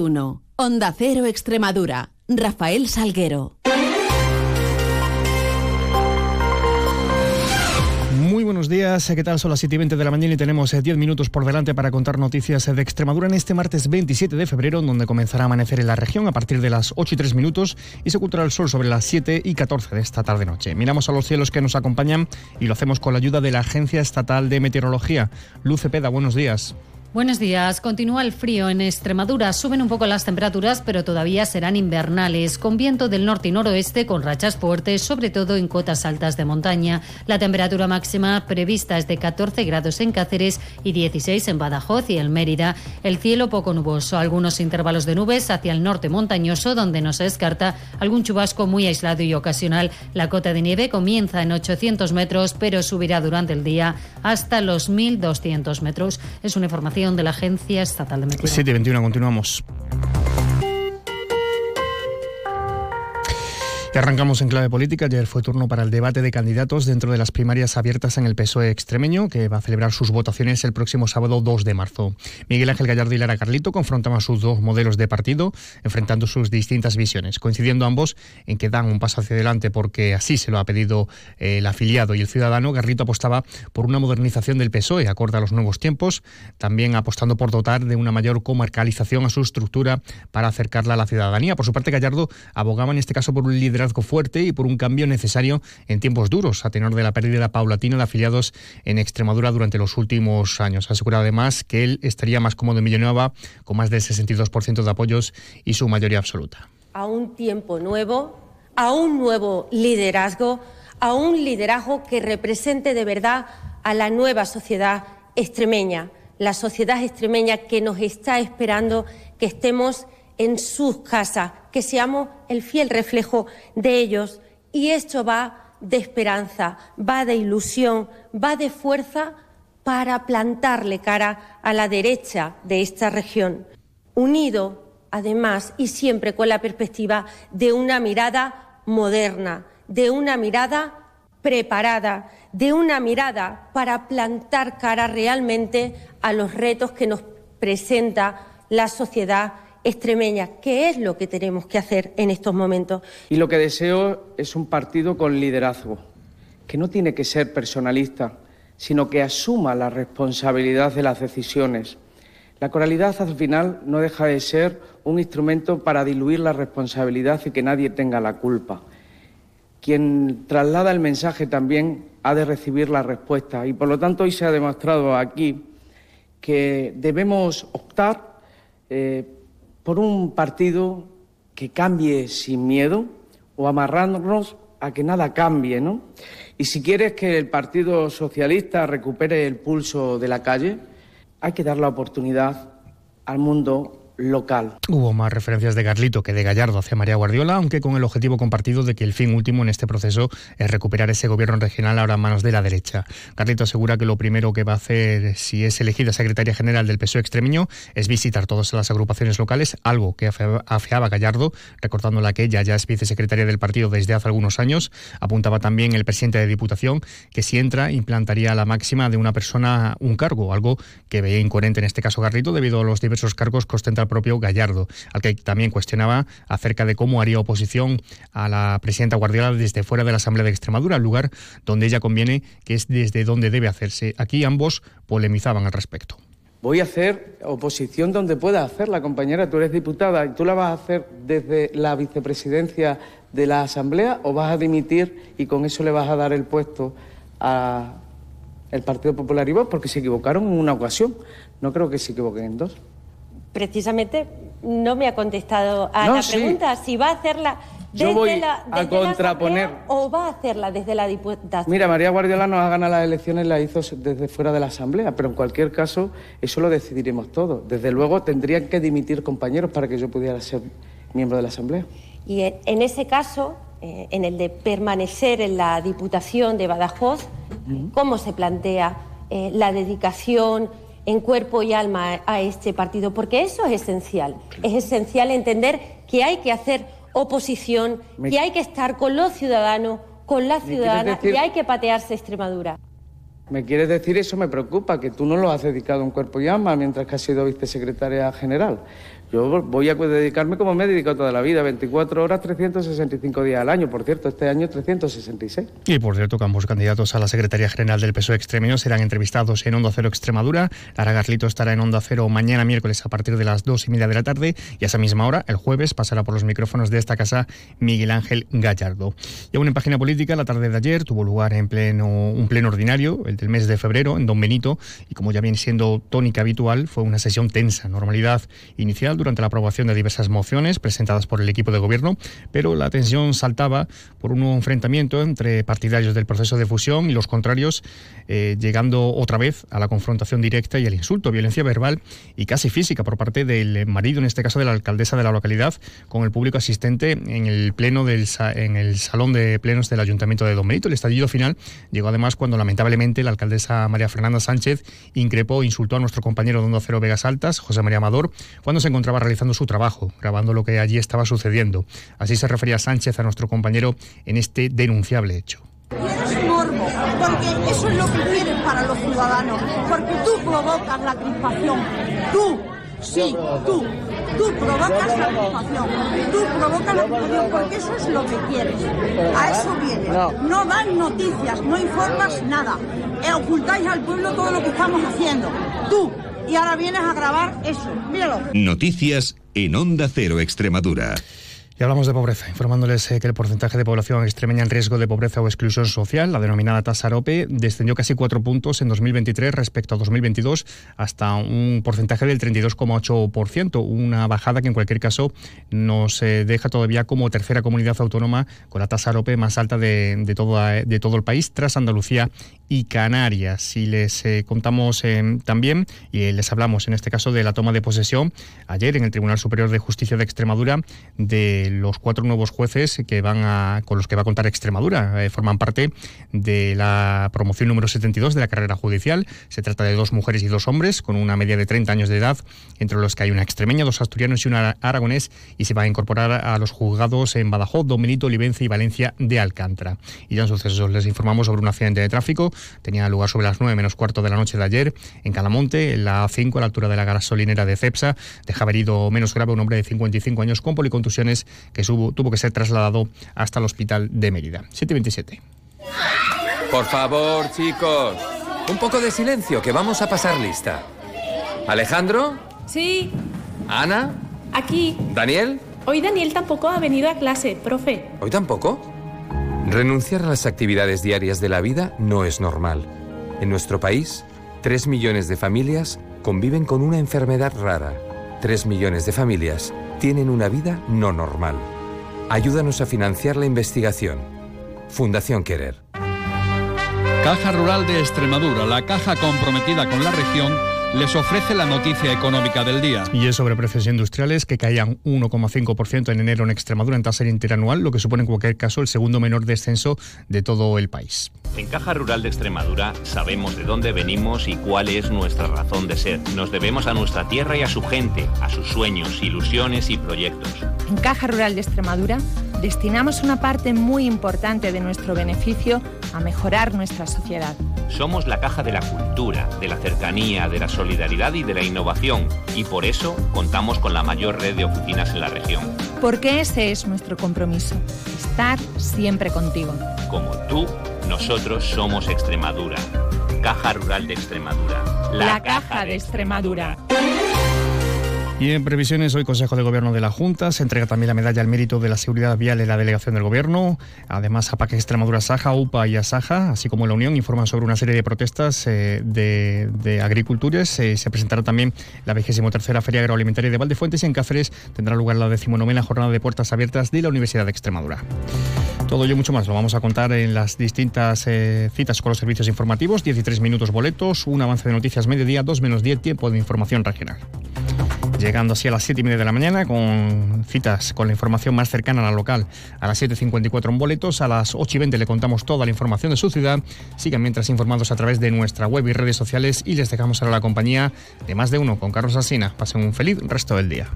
1. Onda Cero Extremadura. Rafael Salguero. Muy buenos días, ¿qué tal? Son las 7 y 20 de la mañana y tenemos 10 eh, minutos por delante para contar noticias de Extremadura en este martes 27 de febrero, donde comenzará a amanecer en la región a partir de las 8 y 3 minutos y se ocultará el sol sobre las 7 y 14 de esta tarde-noche. Miramos a los cielos que nos acompañan y lo hacemos con la ayuda de la Agencia Estatal de Meteorología. Luce Peda, buenos días. Buenos días. Continúa el frío en Extremadura. Suben un poco las temperaturas, pero todavía serán invernales, con viento del norte y noroeste, con rachas fuertes, sobre todo en cotas altas de montaña. La temperatura máxima prevista es de 14 grados en Cáceres y 16 en Badajoz y en Mérida. El cielo poco nuboso, algunos intervalos de nubes hacia el norte montañoso, donde no se descarta algún chubasco muy aislado y ocasional. La cota de nieve comienza en 800 metros, pero subirá durante el día hasta los 1.200 metros. Es una información de la Agencia Estatal de Meteorología. 7.21, continuamos. Arrancamos en clave política. Ayer fue turno para el debate de candidatos dentro de las primarias abiertas en el PSOE extremeño, que va a celebrar sus votaciones el próximo sábado 2 de marzo. Miguel Ángel Gallardo y Lara Carlito confrontaban sus dos modelos de partido, enfrentando sus distintas visiones, coincidiendo ambos en que dan un paso hacia adelante porque así se lo ha pedido eh, el afiliado y el ciudadano. Garlito apostaba por una modernización del PSOE, acorde a los nuevos tiempos, también apostando por dotar de una mayor comarcalización a su estructura para acercarla a la ciudadanía. Por su parte, Gallardo abogaba en este caso por un liderazgo fuerte y por un cambio necesario en tiempos duros, a tenor de la pérdida paulatina de afiliados en Extremadura durante los últimos años. Ha asegurado además que él estaría más cómodo en Villanueva, con más del 62% de apoyos y su mayoría absoluta. A un tiempo nuevo, a un nuevo liderazgo, a un liderazgo que represente de verdad a la nueva sociedad extremeña, la sociedad extremeña que nos está esperando que estemos en sus casas, que seamos el fiel reflejo de ellos. Y esto va de esperanza, va de ilusión, va de fuerza para plantarle cara a la derecha de esta región. Unido, además, y siempre con la perspectiva de una mirada moderna, de una mirada preparada, de una mirada para plantar cara realmente a los retos que nos presenta la sociedad extremeña. ¿Qué es lo que tenemos que hacer en estos momentos? Y lo que deseo es un partido con liderazgo, que no tiene que ser personalista, sino que asuma la responsabilidad de las decisiones. La coralidad al final no deja de ser un instrumento para diluir la responsabilidad y que nadie tenga la culpa. Quien traslada el mensaje también ha de recibir la respuesta y por lo tanto hoy se ha demostrado aquí que debemos optar eh, por un partido que cambie sin miedo o amarrarnos a que nada cambie, ¿no? Y si quieres que el Partido Socialista recupere el pulso de la calle, hay que dar la oportunidad al mundo local. Hubo más referencias de Garlito que de Gallardo hacia María Guardiola, aunque con el objetivo compartido de que el fin último en este proceso es recuperar ese gobierno regional ahora en manos de la derecha. Garlito asegura que lo primero que va a hacer si es elegida secretaria general del PSOE extremeño es visitar todas las agrupaciones locales, algo que afeaba Gallardo, recordándola que ella ya es vicesecretaria del partido desde hace algunos años. Apuntaba también el presidente de Diputación que si entra implantaría la máxima de una persona un cargo, algo que veía incoherente en este caso Garlito debido a los diversos cargos que ostenta propio Gallardo, al que también cuestionaba acerca de cómo haría oposición a la presidenta Guardiola desde fuera de la Asamblea de Extremadura, el lugar donde ella conviene, que es desde donde debe hacerse. Aquí ambos polemizaban al respecto. Voy a hacer oposición donde pueda hacerla, compañera. Tú eres diputada y tú la vas a hacer desde la vicepresidencia de la Asamblea o vas a dimitir y con eso le vas a dar el puesto al Partido Popular y vos, porque se equivocaron en una ocasión. No creo que se equivoquen en dos precisamente no me ha contestado a la pregunta si va a hacerla desde Yo voy la, a contraponer o va a hacerla desde la diputación. Mira, María Guardiola nos ha ganado las elecciones, la hizo desde fuera de la Asamblea, pero en cualquier caso eso lo decidiremos todos. Desde luego tendrían que dimitir compañeros para que yo pudiera ser miembro de la Asamblea. Y en ese caso, eh, en el de permanecer en la Diputación de Badajoz, ¿cómo se plantea eh, la dedicación? En cuerpo y alma a este partido, porque eso es esencial. Es esencial entender que hay que hacer oposición, que hay que estar con los ciudadanos, con las ciudadanas y hay que patearse Extremadura. ¿Me quieres decir eso? Me preocupa, que tú no lo has dedicado en cuerpo y alma mientras que has sido vicesecretaria general. Yo voy a dedicarme como me he toda la vida, 24 horas, 365 días al año. Por cierto, este año 366. Y por cierto, que ambos candidatos a la Secretaría General del PSOE Extremeño serán entrevistados en Onda Cero Extremadura. Lara Garlito estará en Onda Cero mañana miércoles a partir de las dos y media de la tarde y a esa misma hora, el jueves, pasará por los micrófonos de esta casa Miguel Ángel Gallardo. Y aún en página política, la tarde de ayer tuvo lugar en pleno, un pleno ordinario, el del mes de febrero, en Don Benito, y como ya viene siendo tónica habitual, fue una sesión tensa. Normalidad inicial durante la aprobación de diversas mociones presentadas por el equipo de gobierno, pero la tensión saltaba por un enfrentamiento entre partidarios del proceso de fusión y los contrarios, eh, llegando otra vez a la confrontación directa y el insulto, violencia verbal y casi física por parte del marido, en este caso de la alcaldesa de la localidad, con el público asistente en el pleno del en el salón de plenos del Ayuntamiento de Don Benito. El estallido final llegó además cuando lamentablemente la alcaldesa María Fernanda Sánchez increpó e insultó a nuestro compañero de Onda Cero Vegas Altas, José María Amador, cuando se encontraba encontraba realizando su trabajo, grabando lo que allí estaba sucediendo. Así se refería Sánchez a nuestro compañero en este denunciable hecho. Quieres morbo, porque eso es lo que quieren para los ciudadanos, porque tú provocas la crispación, tú, sí, tú, tú provocas la crispación, tú provocas la crispación, porque eso es lo que quieres, a eso vienes, no. Dan noticias, no informas nada, e ocultáis al pueblo todo lo que estamos haciendo, tú, y ahora vienes a grabar eso. Míralo. Noticias en Onda Cero Extremadura. Y hablamos de pobreza, informándoles eh, que el porcentaje de población extremeña en riesgo de pobreza o exclusión social, la denominada tasa AROPE, descendió casi cuatro puntos en 2023 respecto a 2022 hasta un porcentaje del 32,8%, una bajada que en cualquier caso nos eh, deja todavía como tercera comunidad autónoma con la tasa AROPE más alta de, de, todo, de todo el país, tras Andalucía y Canarias. Y les eh, contamos también, y les hablamos en este caso de la toma de posesión ayer en el Tribunal Superior de Justicia de Extremadura de los cuatro nuevos jueces que van a, con los que va a contar Extremadura. Eh, forman parte de la promoción número 72 de la carrera judicial. Se trata de dos mujeres y dos hombres con una media de 30 años de edad, entre los que hay una extremeña, dos asturianos y una aragonés, y se va a incorporar a los juzgados en Badajoz, Don Benito, Olivenza y Valencia de Alcántara. Y ya en sucesos les informamos sobre un accidente de tráfico. Tenía lugar sobre las 9 menos cuarto de la noche de ayer en Calamonte, en la A5, a la altura de la gasolinera de Cepsa. Deja herido menos grave un hombre de 55 años con policontusiones que tuvo que ser trasladado hasta el hospital de Mérida. 727. Por favor, chicos, un poco de silencio, que vamos a pasar lista. Alejandro. Sí. Ana. Aquí. Daniel. Hoy Daniel tampoco ha venido a clase, profe. ¿Hoy tampoco? Renunciar a las actividades diarias de la vida no es normal. En nuestro país, tres millones de familias conviven con una enfermedad rara. Tres millones de familias tienen una vida no normal. Ayúdanos a financiar la investigación. Fundación Querer. Caja Rural de Extremadura, la caja comprometida con la región les ofrece la noticia económica del día. Y es sobre precios industriales que caían 1,5% en enero en Extremadura en tasa interanual, lo que supone en cualquier caso el segundo menor descenso de todo el país. En Caja Rural de Extremadura sabemos de dónde venimos y cuál es nuestra razón de ser. Nos debemos a nuestra tierra y a su gente, a sus sueños, ilusiones y proyectos. En Caja Rural de Extremadura destinamos una parte muy importante de nuestro beneficio a mejorar nuestra sociedad. Somos la caja de la cultura, de la cercanía, de la solidaridad y de la innovación, y por eso contamos con la mayor red de oficinas en la región. Porque ese es nuestro compromiso, estar siempre contigo. Como tú, nosotros somos Extremadura. Caja Rural de Extremadura. La, caja, de Extremadura. Y en previsiones, hoy Consejo de Gobierno de la Junta se entrega también la medalla al mérito de la seguridad vial en la delegación del Gobierno. Además, APAC Extremadura Saja, UPA y Asaja, así como la Unión, informan sobre una serie de protestas eh, de, agricultores. Eh, se presentará también la 23 Feria Agroalimentaria de Valdefuentes y en Cáceres tendrá lugar la 19 Jornada de Puertas Abiertas de la Universidad de Extremadura. Todo ello y mucho más lo vamos a contar en las distintas eh, citas con los servicios informativos. 13 minutos boletos, un avance de noticias mediodía, 2 menos 10 tiempo de información regional llegando así a las 7 y media de la mañana con citas con la información más cercana a la local. A las 7.54 en boletos, a las 8 y 20 le contamos toda la información de su ciudad. Sigan mientras informados a través de nuestra web y redes sociales y les dejamos ahora la compañía de más de uno con Carlos Asina. Pasen un feliz resto del día.